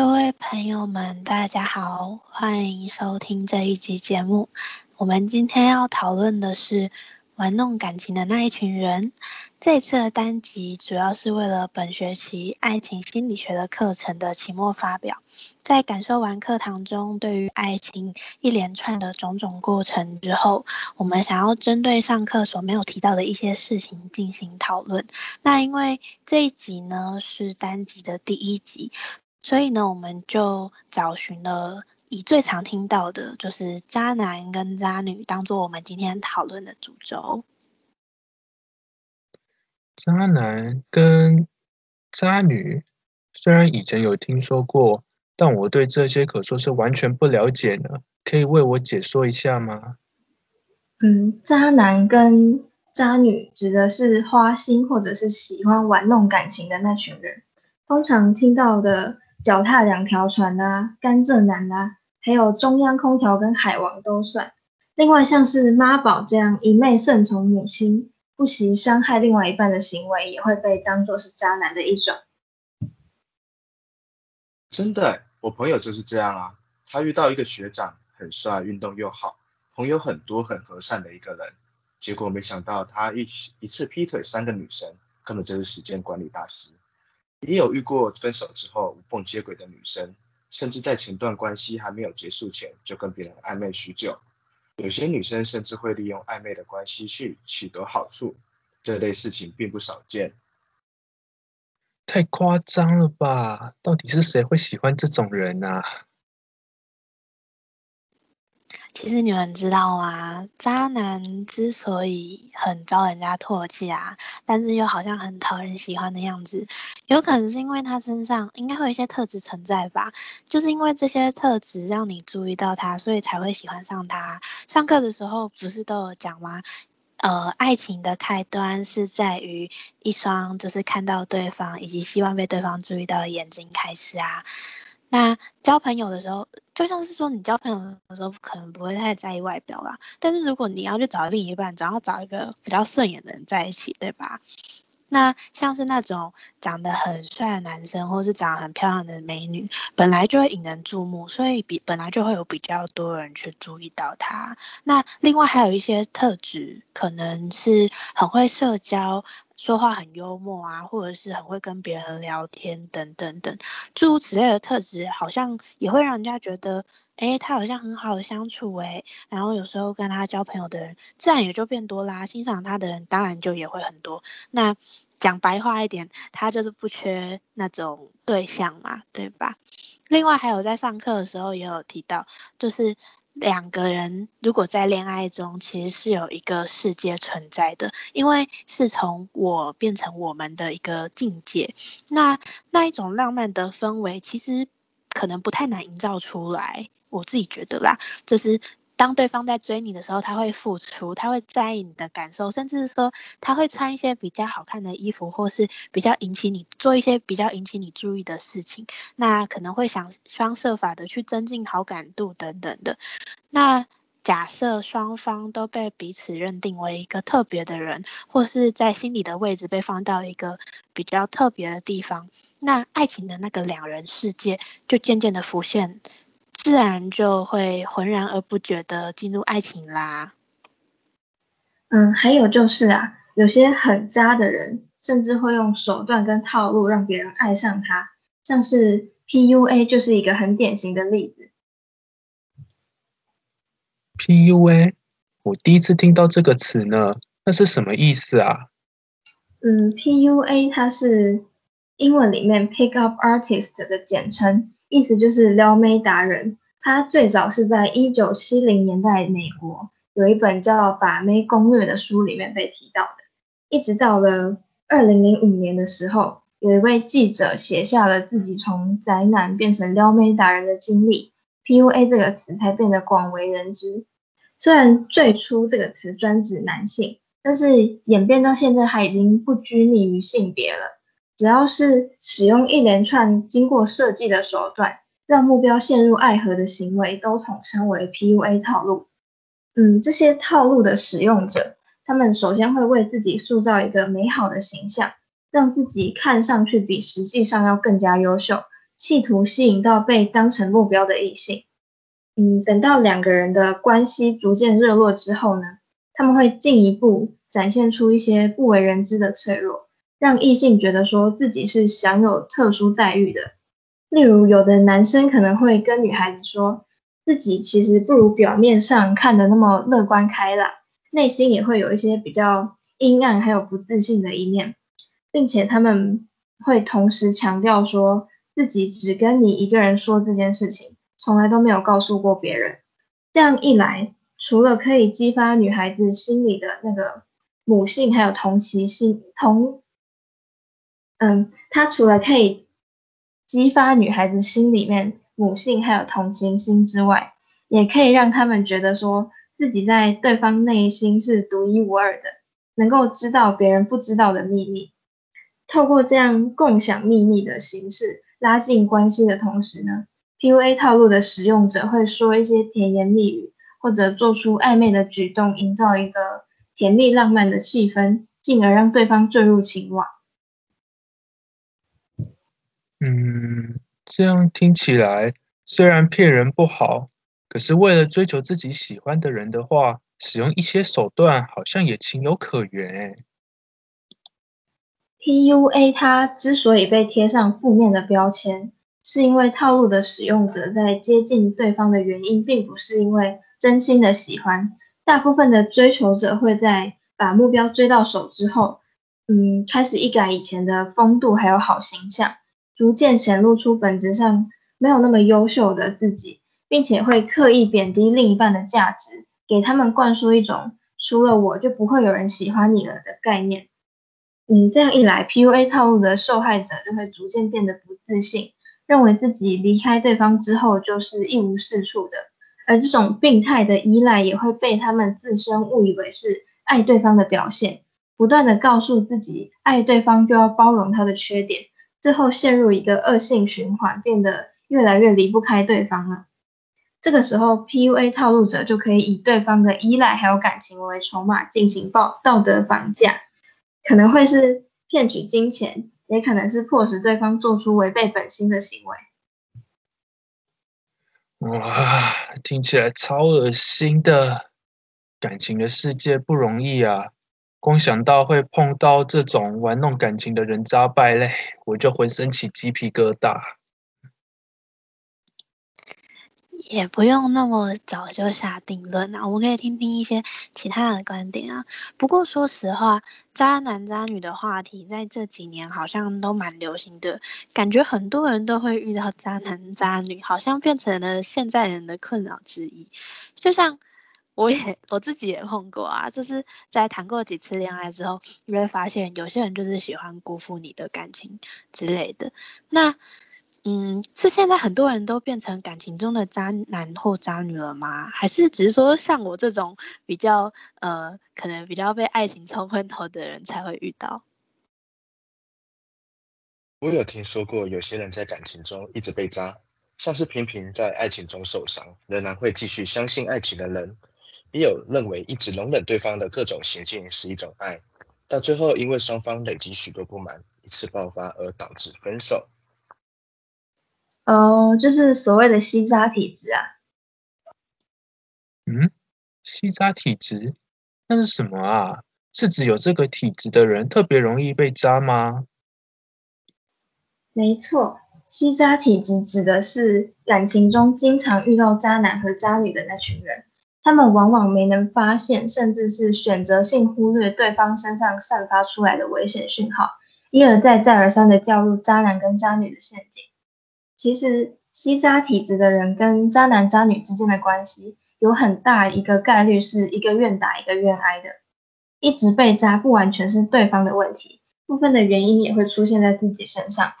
各位朋友们，大家好，欢迎收听这一集节目。我们今天要讨论的是玩弄感情的那一群人。这次的单集主要是为了本学期爱情心理学的课程的期末发表。在感受完课堂中对于爱情一连串的种种过程之后，我们想要针对上课所没有提到的一些事情进行讨论。那因为这一集呢是单集的第一集。所以呢，我们就找寻了以最常听到的，就是渣男跟渣女，当做我们今天讨论的主轴。渣男跟渣女，虽然以前有听说过，但我对这些可说是完全不了解呢。可以为我解说一下吗？嗯，渣男跟渣女指的是花心或者是喜欢玩弄感情的那群人，通常听到的。脚踏两条船呐，甘蔗男呐，还有中央空调跟海王都算。另外像是妈宝这样一昧顺从母亲、不惜伤害另外一半的行为，也会被当作是渣男的一种。真的，我朋友就是这样啊。他遇到一个学长，很帅，运动又好，朋友很多，很和善的一个人。结果没想到他一一次劈腿三个女生，根本就是时间管理大师。你有遇过分手之后无缝接轨的女生，甚至在前段关系还没有结束前就跟别人暧昧许久。有些女生甚至会利用暧昧的关系去取得好处，这类事情并不少见。太夸张了吧？到底是谁会喜欢这种人啊？其实你们知道吗？渣男之所以很招人家唾弃啊，但是又好像很讨人喜欢的样子，有可能是因为他身上应该会有一些特质存在吧？就是因为这些特质让你注意到他，所以才会喜欢上他。上课的时候不是都有讲吗？呃，爱情的开端是在于一双就是看到对方以及希望被对方注意到的眼睛开始啊。那交朋友的时候，就像是说你交朋友的时候，可能不会太在意外表啦。但是如果你要去找另一半，总要找一个比较顺眼的人在一起，对吧？那像是那种长得很帅的男生，或是长得很漂亮的美女，本来就会引人注目，所以比本来就会有比较多人去注意到他。那另外还有一些特质，可能是很会社交。说话很幽默啊，或者是很会跟别人聊天等等等，诸如此类的特质，好像也会让人家觉得，哎，他好像很好相处哎。然后有时候跟他交朋友的人，自然也就变多啦。欣赏他的人，当然就也会很多。那讲白话一点，他就是不缺那种对象嘛，对吧？另外还有在上课的时候也有提到，就是。两个人如果在恋爱中，其实是有一个世界存在的，因为是从我变成我们的一个境界。那那一种浪漫的氛围，其实可能不太难营造出来。我自己觉得啦，就是。当对方在追你的时候，他会付出，他会在意你的感受，甚至是说他会穿一些比较好看的衣服，或是比较引起你做一些比较引起你注意的事情。那可能会想方设法的去增进好感度等等的。那假设双方都被彼此认定为一个特别的人，或是在心里的位置被放到一个比较特别的地方，那爱情的那个两人世界就渐渐的浮现。自然就会浑然而不觉的进入爱情啦。嗯，还有就是啊，有些很渣的人，甚至会用手段跟套路让别人爱上他，像是 PUA 就是一个很典型的例子。PUA，我第一次听到这个词呢，那是什么意思啊？嗯，PUA 它是英文里面 Pick Up Artist 的简称。意思就是撩妹达人，他最早是在一九七零年代美国有一本叫《把妹攻略》的书里面被提到的，一直到了二零零五年的时候，有一位记者写下了自己从宅男变成撩妹达人的经历，PUA 这个词才变得广为人知。虽然最初这个词专指男性，但是演变到现在，它已经不拘泥于性别了。只要是使用一连串经过设计的手段，让目标陷入爱河的行为，都统称为 PUA 套路。嗯，这些套路的使用者，他们首先会为自己塑造一个美好的形象，让自己看上去比实际上要更加优秀，企图吸引到被当成目标的异性。嗯，等到两个人的关系逐渐热络之后呢，他们会进一步展现出一些不为人知的脆弱，让异性觉得说自己是享有特殊待遇的。例如，有的男生可能会跟女孩子说，自己其实不如表面上看的那么乐观开朗，内心也会有一些比较阴暗还有不自信的一面，并且他们会同时强调说自己只跟你一个人说这件事情。从来都没有告诉过别人，这样一来，除了可以激发女孩子心里的那个母性，还有同情心，同，嗯，它除了可以激发女孩子心里面母性还有同情心之外，也可以让他们觉得说自己在对方内心是独一无二的，能够知道别人不知道的秘密。透过这样共享秘密的形式，拉近关系的同时呢？PUA 套路的使用者会说一些甜言蜜语，或者做出暧昧的举动，营造一个甜蜜浪漫的气氛，进而让对方坠入情网。嗯，这样听起来虽然骗人不好，可是为了追求自己喜欢的人的话，使用一些手段好像也情有可原。PUA 它之所以被贴上负面的标签。是因为套路的使用者在接近对方的原因，并不是因为真心的喜欢。大部分的追求者会在把目标追到手之后，嗯，开始一改以前的风度还有好形象，逐渐显露出本质上没有那么优秀的自己，并且会刻意贬低另一半的价值，给他们灌输一种除了我就不会有人喜欢你了的概念。嗯，这样一来，PUA 套路的受害者就会逐渐变得不自信。认为自己离开对方之后就是一无是处的，而这种病态的依赖也会被他们自身误以为是爱对方的表现，不断的告诉自己爱对方就要包容他的缺点，最后陷入一个恶性循环，变得越来越离不开对方了。这个时候，PUA 套路者就可以以对方的依赖还有感情为筹码进行道道德绑架，可能会是骗取金钱。也可能是迫使对方做出违背本心的行为。哇，听起来超恶心的！感情的世界不容易啊，光想到会碰到这种玩弄感情的人渣败类，我就浑身起鸡皮疙瘩。也不用那么早就下定论啊，我们可以听听一些其他的观点啊。不过说实话，渣男渣女的话题在这几年好像都蛮流行的，感觉很多人都会遇到渣男渣女，好像变成了现在人的困扰之一。就像我也 我自己也碰过啊，就是在谈过几次恋爱之后，你会发现有些人就是喜欢辜负你的感情之类的。那。嗯，是现在很多人都变成感情中的渣男或渣女了吗？还是只是说像我这种比较呃，可能比较被爱情冲昏头的人才会遇到？我有听说过有些人在感情中一直被渣，像是频频在爱情中受伤，仍然会继续相信爱情的人，也有认为一直容忍对方的各种行径是一种爱，到最后因为双方累积许多不满，一次爆发而导致分手。哦，就是所谓的吸渣体质啊。嗯，吸渣体质那是什么啊？是指有这个体质的人特别容易被渣吗？没错，吸渣体质指的是感情中经常遇到渣男和渣女的那群人，他们往往没能发现，甚至是选择性忽略对方身上散发出来的危险讯号，一而再、再而三的掉入渣男跟渣女的陷阱。其实，吸渣体质的人跟渣男渣女之间的关系，有很大一个概率是一个愿打一个愿挨的。一直被渣不完全是对方的问题，部分的原因也会出现在自己身上。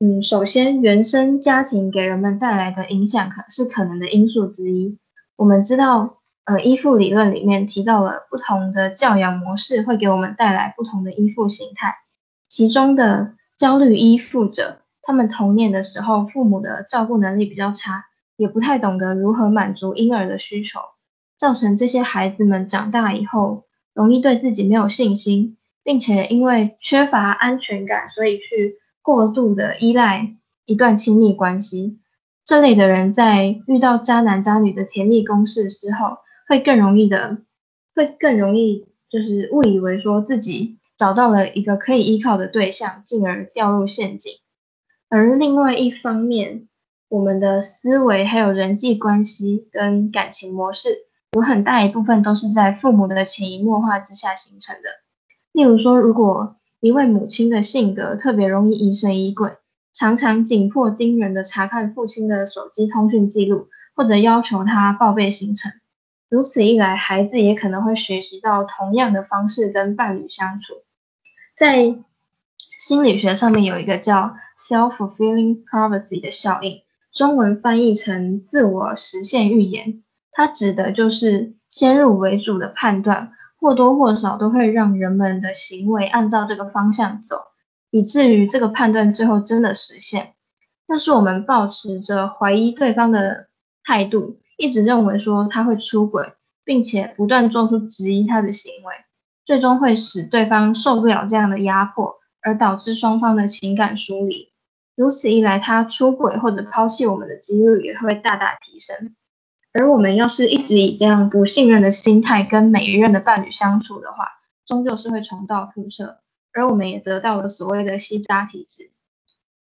嗯，首先，原生家庭给人们带来的影响可是可能的因素之一。我们知道，呃，依附理论里面提到了不同的教养模式会给我们带来不同的依附形态，其中的焦虑依附者。他们童年的时候，父母的照顾能力比较差，也不太懂得如何满足婴儿的需求，造成这些孩子们长大以后容易对自己没有信心，并且因为缺乏安全感，所以去过度的依赖一段亲密关系。这类的人在遇到渣男渣女的甜蜜攻势之后，会更容易的，会更容易就是误以为说自己找到了一个可以依靠的对象，进而掉入陷阱。而另外一方面，我们的思维还有人际关系跟感情模式，有很大一部分都是在父母的潜移默化之下形成的。例如说，如果一位母亲的性格特别容易疑神疑鬼，常常紧迫盯人的查看父亲的手机通讯记录，或者要求他报备行程，如此一来，孩子也可能会学习到同样的方式跟伴侣相处。在心理学上面有一个叫 self-fulfilling prophecy 的效应。中文翻译成自我实现预言，它指的就是先入为主的判断，或多或少都会让人们的行为按照这个方向走，以至于这个判断最后真的实现。要是我们保持着怀疑对方的态度，一直认为说他会出轨，并且不断做出质疑他的行为，最终会使对方受不了这样的压迫，而导致双方的情感疏离。如此一来，他出轨或者抛弃我们的几率也会大大提升。而我们要是一直以这样不信任的心态跟每一任的伴侣相处的话，终究是会重蹈覆辙。而我们也得到了所谓的吸渣体质。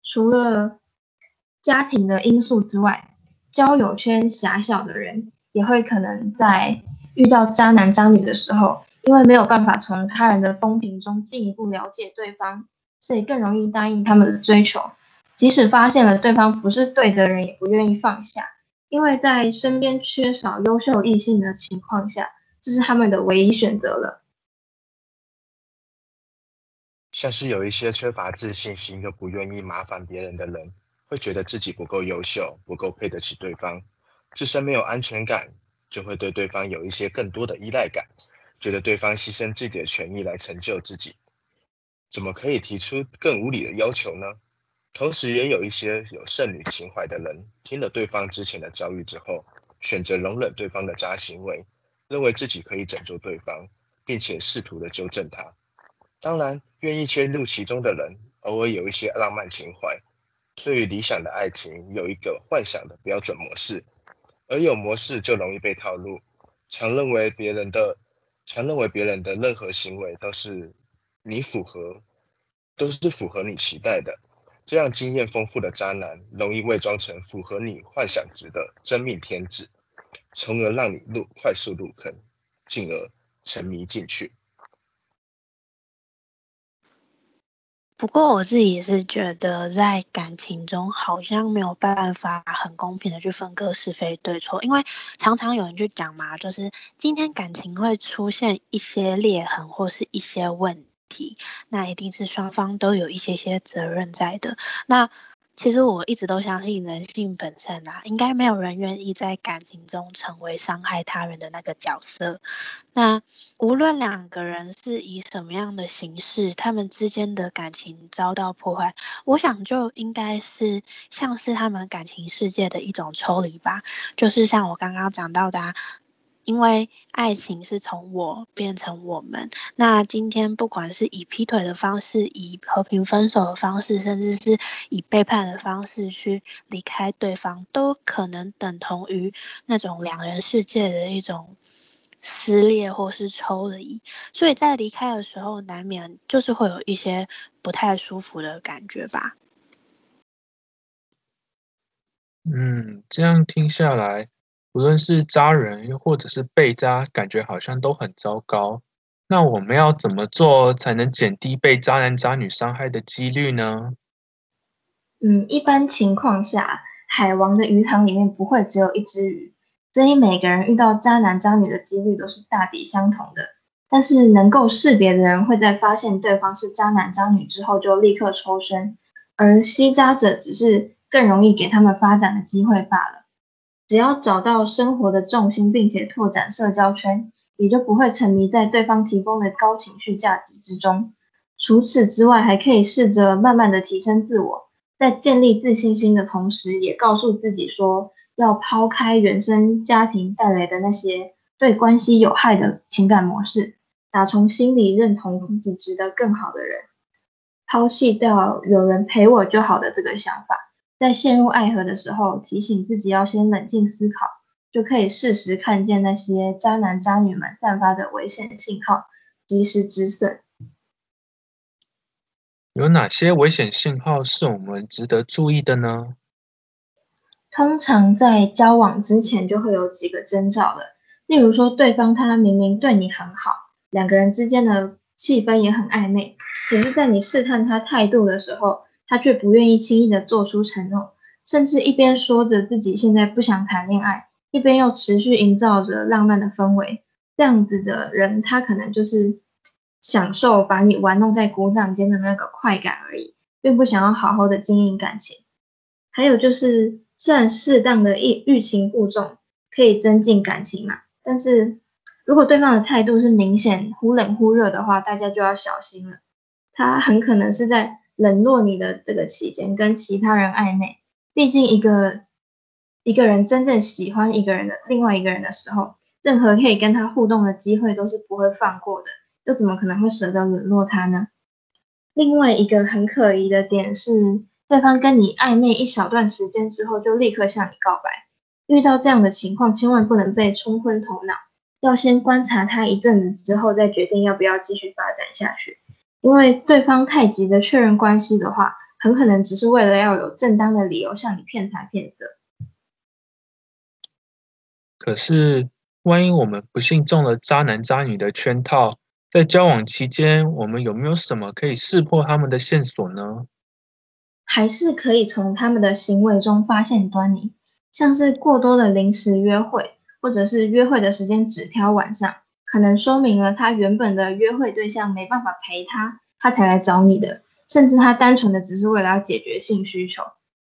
除了家庭的因素之外，交友圈狭小的人也会可能在遇到渣男渣女的时候，因为没有办法从他人的风评中进一步了解对方，所以更容易答应他们的追求。即使发现了对方不是对的人，也不愿意放下，因为在身边缺少优秀异性的情况下，这是他们的唯一选择了。像是有一些缺乏自信心又不愿意麻烦别人的人，会觉得自己不够优秀，不够配得起对方，自身没有安全感，就会对对方有一些更多的依赖感，觉得对方牺牲自己的权益来成就自己，怎么可以提出更无理的要求呢？同时，也有一些有剩女情怀的人，听了对方之前的遭遇之后，选择容忍对方的渣行为，认为自己可以拯救对方，并且试图的纠正他。当然，愿意切入其中的人，偶尔有一些浪漫情怀，对于理想的爱情有一个幻想的标准模式，而有模式就容易被套路，常认为别人的，常认为别人的任何行为都是你符合，都是符合你期待的。这样经验丰富的渣男，容易伪装成符合你幻想值的真命天子，从而让你入快速入坑，进而沉迷进去。不过我自己也是觉得，在感情中好像没有办法很公平的去分割是非对错，因为常常有人就讲嘛，就是今天感情会出现一些裂痕或是一些问题。那一定是双方都有一些些责任在的。那其实我一直都相信人性本善啊，应该没有人愿意在感情中成为伤害他人的那个角色。那无论两个人是以什么样的形式，他们之间的感情遭到破坏，我想就应该是像是他们感情世界的一种抽离吧。就是像我刚刚讲到的。因为爱情是从我变成我们，那今天不管是以劈腿的方式，以和平分手的方式，甚至是以背叛的方式去离开对方，都可能等同于那种两人世界的一种撕裂或是抽离。所以在离开的时候，难免就是会有一些不太舒服的感觉吧。嗯，这样听下来。无论是渣人又或者是被渣，感觉好像都很糟糕。那我们要怎么做才能减低被渣男渣女伤害的几率呢？嗯，一般情况下，海王的鱼塘里面不会只有一只鱼，所以每个人遇到渣男渣女的几率都是大抵相同的。但是能够识别的人会在发现对方是渣男渣女之后就立刻抽身，而吸渣者只是更容易给他们发展的机会罢了。只要找到生活的重心，并且拓展社交圈，也就不会沉迷在对方提供的高情绪价值之中。除此之外，还可以试着慢慢的提升自我，在建立自信心的同时，也告诉自己说，要抛开原生家庭带来的那些对关系有害的情感模式，打从心里认同自己值得更好的人，抛弃掉有人陪我就好的这个想法。在陷入爱河的时候，提醒自己要先冷静思考，就可以适时看见那些渣男渣女们散发的危险信号，及时止损。有哪些危险信号是我们值得注意的呢？通常在交往之前就会有几个征兆了，例如说对方他明明对你很好，两个人之间的气氛也很暧昧，可是在你试探他态度的时候，他却不愿意轻易的做出承诺，甚至一边说着自己现在不想谈恋爱，一边又持续营造着浪漫的氛围。这样子的人，他可能就是享受把你玩弄在鼓掌间的那个快感而已，并不想要好好的经营感情。还有就是，虽然适当的欲欲擒故纵可以增进感情嘛，但是如果对方的态度是明显忽冷忽热的话，大家就要小心了。他很可能是在。冷落你的这个期间，跟其他人暧昧，毕竟一个一个人真正喜欢一个人的另外一个人的时候，任何可以跟他互动的机会都是不会放过的，又怎么可能会舍得冷落他呢？另外一个很可疑的点是，对方跟你暧昧一小段时间之后，就立刻向你告白，遇到这样的情况，千万不能被冲昏头脑，要先观察他一阵子之后，再决定要不要继续发展下去。因为对方太急着确认关系的话，很可能只是为了要有正当的理由向你骗财骗色。可是，万一我们不幸中了渣男渣女的圈套，在交往期间，我们有没有什么可以识破他们的线索呢？还是可以从他们的行为中发现端倪，像是过多的临时约会，或者是约会的时间只挑晚上。可能说明了他原本的约会对象没办法陪他，他才来找你的。甚至他单纯的只是为了要解决性需求。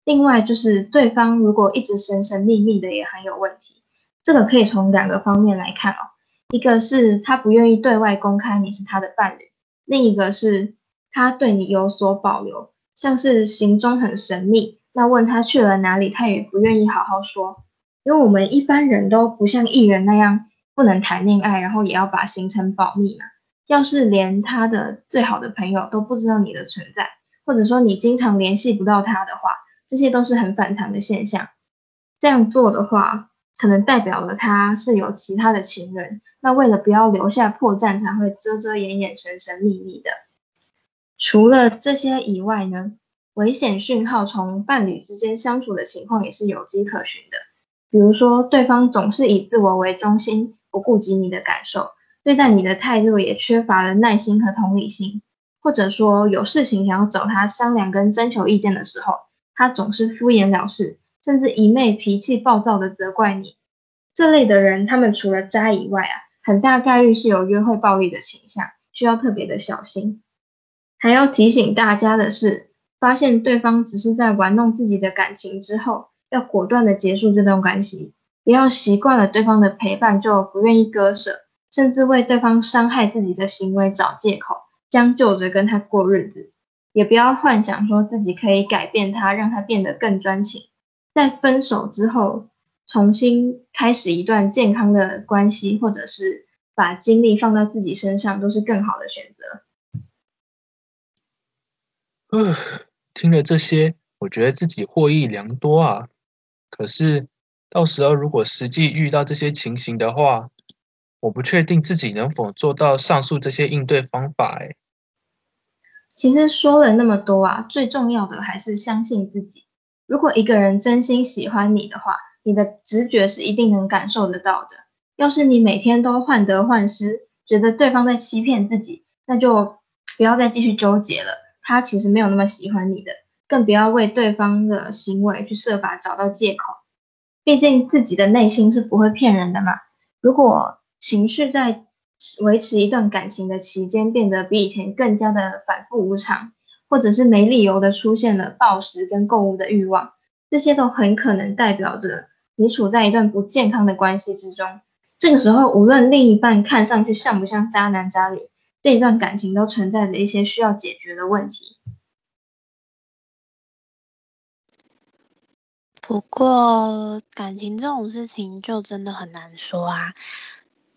另外就是对方如果一直神神秘秘的也很有问题。这个可以从两个方面来看哦，一个是他不愿意对外公开你是他的伴侣，另一个是他对你有所保留，像是行踪很神秘，那问他去了哪里，他也不愿意好好说。因为我们一般人都不像艺人那样。不能谈恋爱，然后也要把行程保密嘛。要是连他的最好的朋友都不知道你的存在，或者说你经常联系不到他的话，这些都是很反常的现象。这样做的话，可能代表了他是有其他的情人。那为了不要留下破绽，才会遮遮掩掩、神神秘秘的。除了这些以外呢，危险讯号从伴侣之间相处的情况也是有迹可循的。比如说，对方总是以自我为中心。不顾及你的感受，对待你的态度也缺乏了耐心和同理心，或者说有事情想要找他商量跟征求意见的时候，他总是敷衍了事，甚至一昧脾气暴躁的责怪你。这类的人，他们除了渣以外啊，很大概率是有约会暴力的倾向，需要特别的小心。还要提醒大家的是，发现对方只是在玩弄自己的感情之后，要果断的结束这段关系。不要习惯了对方的陪伴就不愿意割舍，甚至为对方伤害自己的行为找借口，将就着跟他过日子。也不要幻想说自己可以改变他，让他变得更专情。在分手之后，重新开始一段健康的关系，或者是把精力放到自己身上，都是更好的选择。呃，听了这些，我觉得自己获益良多啊。可是。到时候如果实际遇到这些情形的话，我不确定自己能否做到上述这些应对方法。哎，其实说了那么多啊，最重要的还是相信自己。如果一个人真心喜欢你的话，你的直觉是一定能感受得到的。要是你每天都患得患失，觉得对方在欺骗自己，那就不要再继续纠结了。他其实没有那么喜欢你的，更不要为对方的行为去设法找到借口。毕竟自己的内心是不会骗人的嘛。如果情绪在维持一段感情的期间变得比以前更加的反复无常，或者是没理由的出现了暴食跟购物的欲望，这些都很可能代表着你处在一段不健康的关系之中。这个时候，无论另一半看上去像不像渣男渣女，这一段感情都存在着一些需要解决的问题。不过感情这种事情就真的很难说啊。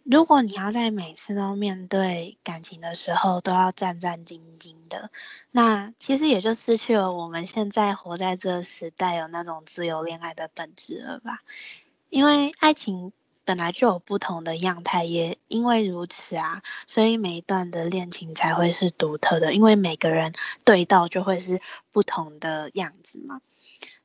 如果你要在每次都面对感情的时候都要战战兢兢的，那其实也就失去了我们现在活在这个时代有那种自由恋爱的本质了吧？因为爱情本来就有不同的样态，也因为如此啊，所以每一段的恋情才会是独特的，因为每个人对到就会是不同的样子嘛。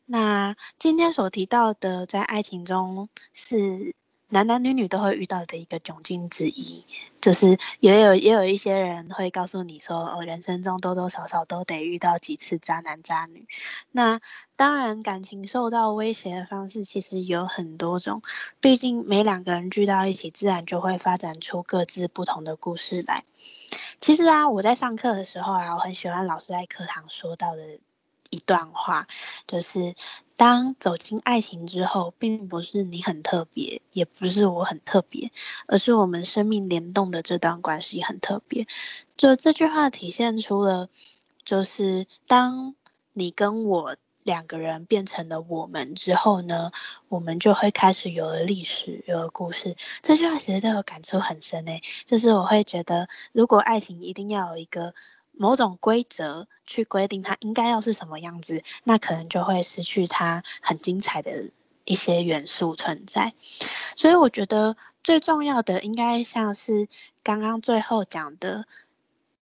那今天所提到的，在爱情中是。男男女女都会遇到的一个窘境之一，就是也有也有一些人会告诉你说，哦，人生中多多少少都得遇到几次渣男渣女。那当然，感情受到威胁的方式其实有很多种，毕竟每两个人聚到一起，自然就会发展出各自不同的故事来。其实啊，我在上课的时候啊，我很喜欢老师在课堂说到的一段话，就是。当走进爱情之后，并不是你很特别，也不是我很特别，而是我们生命联动的这段关系很特别。就这句话体现出了，就是当你跟我两个人变成了我们之后呢，我们就会开始有了历史，有了故事。这句话其实对我感触很深诶，就是我会觉得，如果爱情一定要有一个。某种规则去规定它应该要是什么样子，那可能就会失去它很精彩的一些元素存在。所以我觉得最重要的应该像是刚刚最后讲的，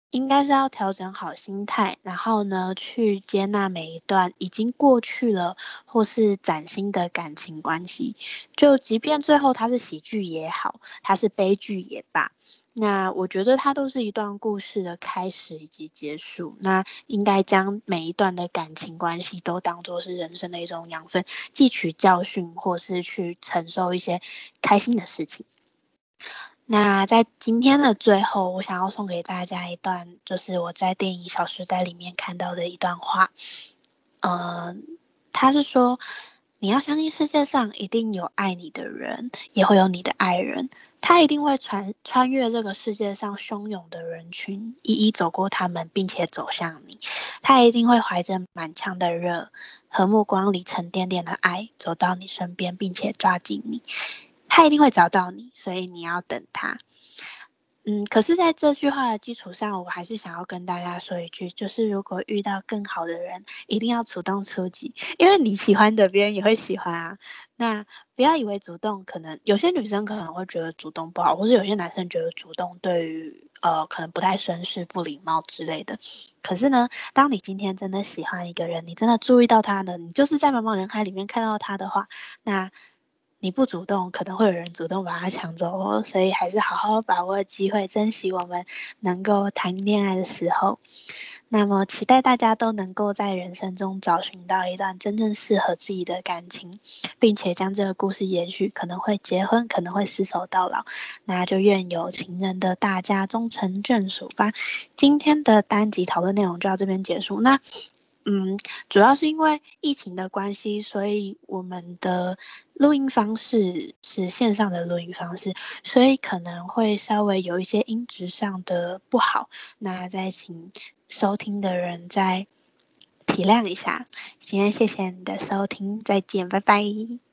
应该是要调整好心态，然后呢去接纳每一段已经过去了或是崭新的感情关系。就即便最后它是喜剧也好，它是悲剧也罢。那我觉得它都是一段故事的开始以及结束。那应该将每一段的感情关系都当做是人生的一种养分，汲取教训，或是去承受一些开心的事情。那在今天的最后，我想要送给大家一段，就是我在电影《小时代》里面看到的一段话。嗯，他是说。你要相信世界上一定有爱你的人，也会有你的爱人，他一定会穿穿越这个世界上汹涌的人群，一一走过他们，并且走向你。他一定会怀着满腔的热和目光里沉甸甸的爱，走到你身边，并且抓紧你。他一定会找到你，所以你要等他。嗯，可是，在这句话的基础上，我还是想要跟大家说一句，就是如果遇到更好的人，一定要主动出击，因为你喜欢的，别人也会喜欢啊。那不要以为主动可能有些女生可能会觉得主动不好，或是有些男生觉得主动对于呃可能不太绅士、不礼貌之类的。可是呢，当你今天真的喜欢一个人，你真的注意到他的，你就是在茫茫人海里面看到他的话，那。你不主动，可能会有人主动把它抢走哦。所以还是好好把握机会，珍惜我们能够谈恋爱的时候。那么，期待大家都能够在人生中找寻到一段真正适合自己的感情，并且将这个故事延续，可能会结婚，可能会厮守到老。那就愿有情人的大家终成眷属吧。今天的单集讨论内容就到这边结束。那。嗯，主要是因为疫情的关系，所以我们的录音方式是线上的录音方式，所以可能会稍微有一些音质上的不好。那再请收听的人再体谅一下。今天谢谢你的收听，再见，拜拜。